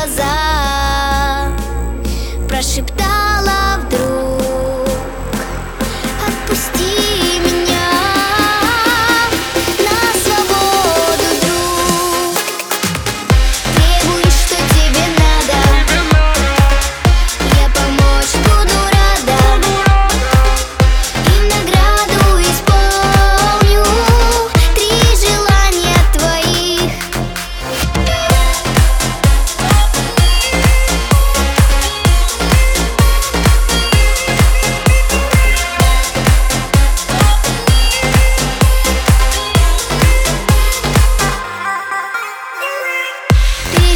глаза Прошептал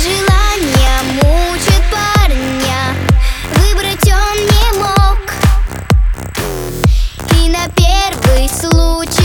желание мучит парня. Выбрать он не мог. И на первый случай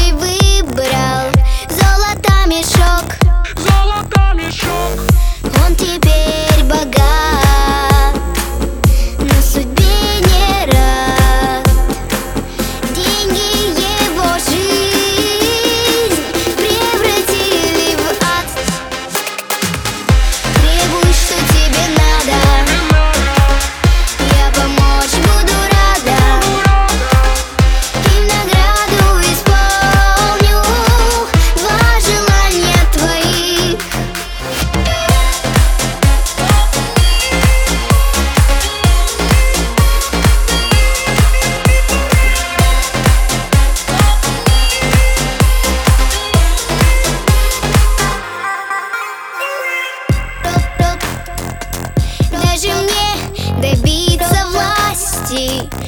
机。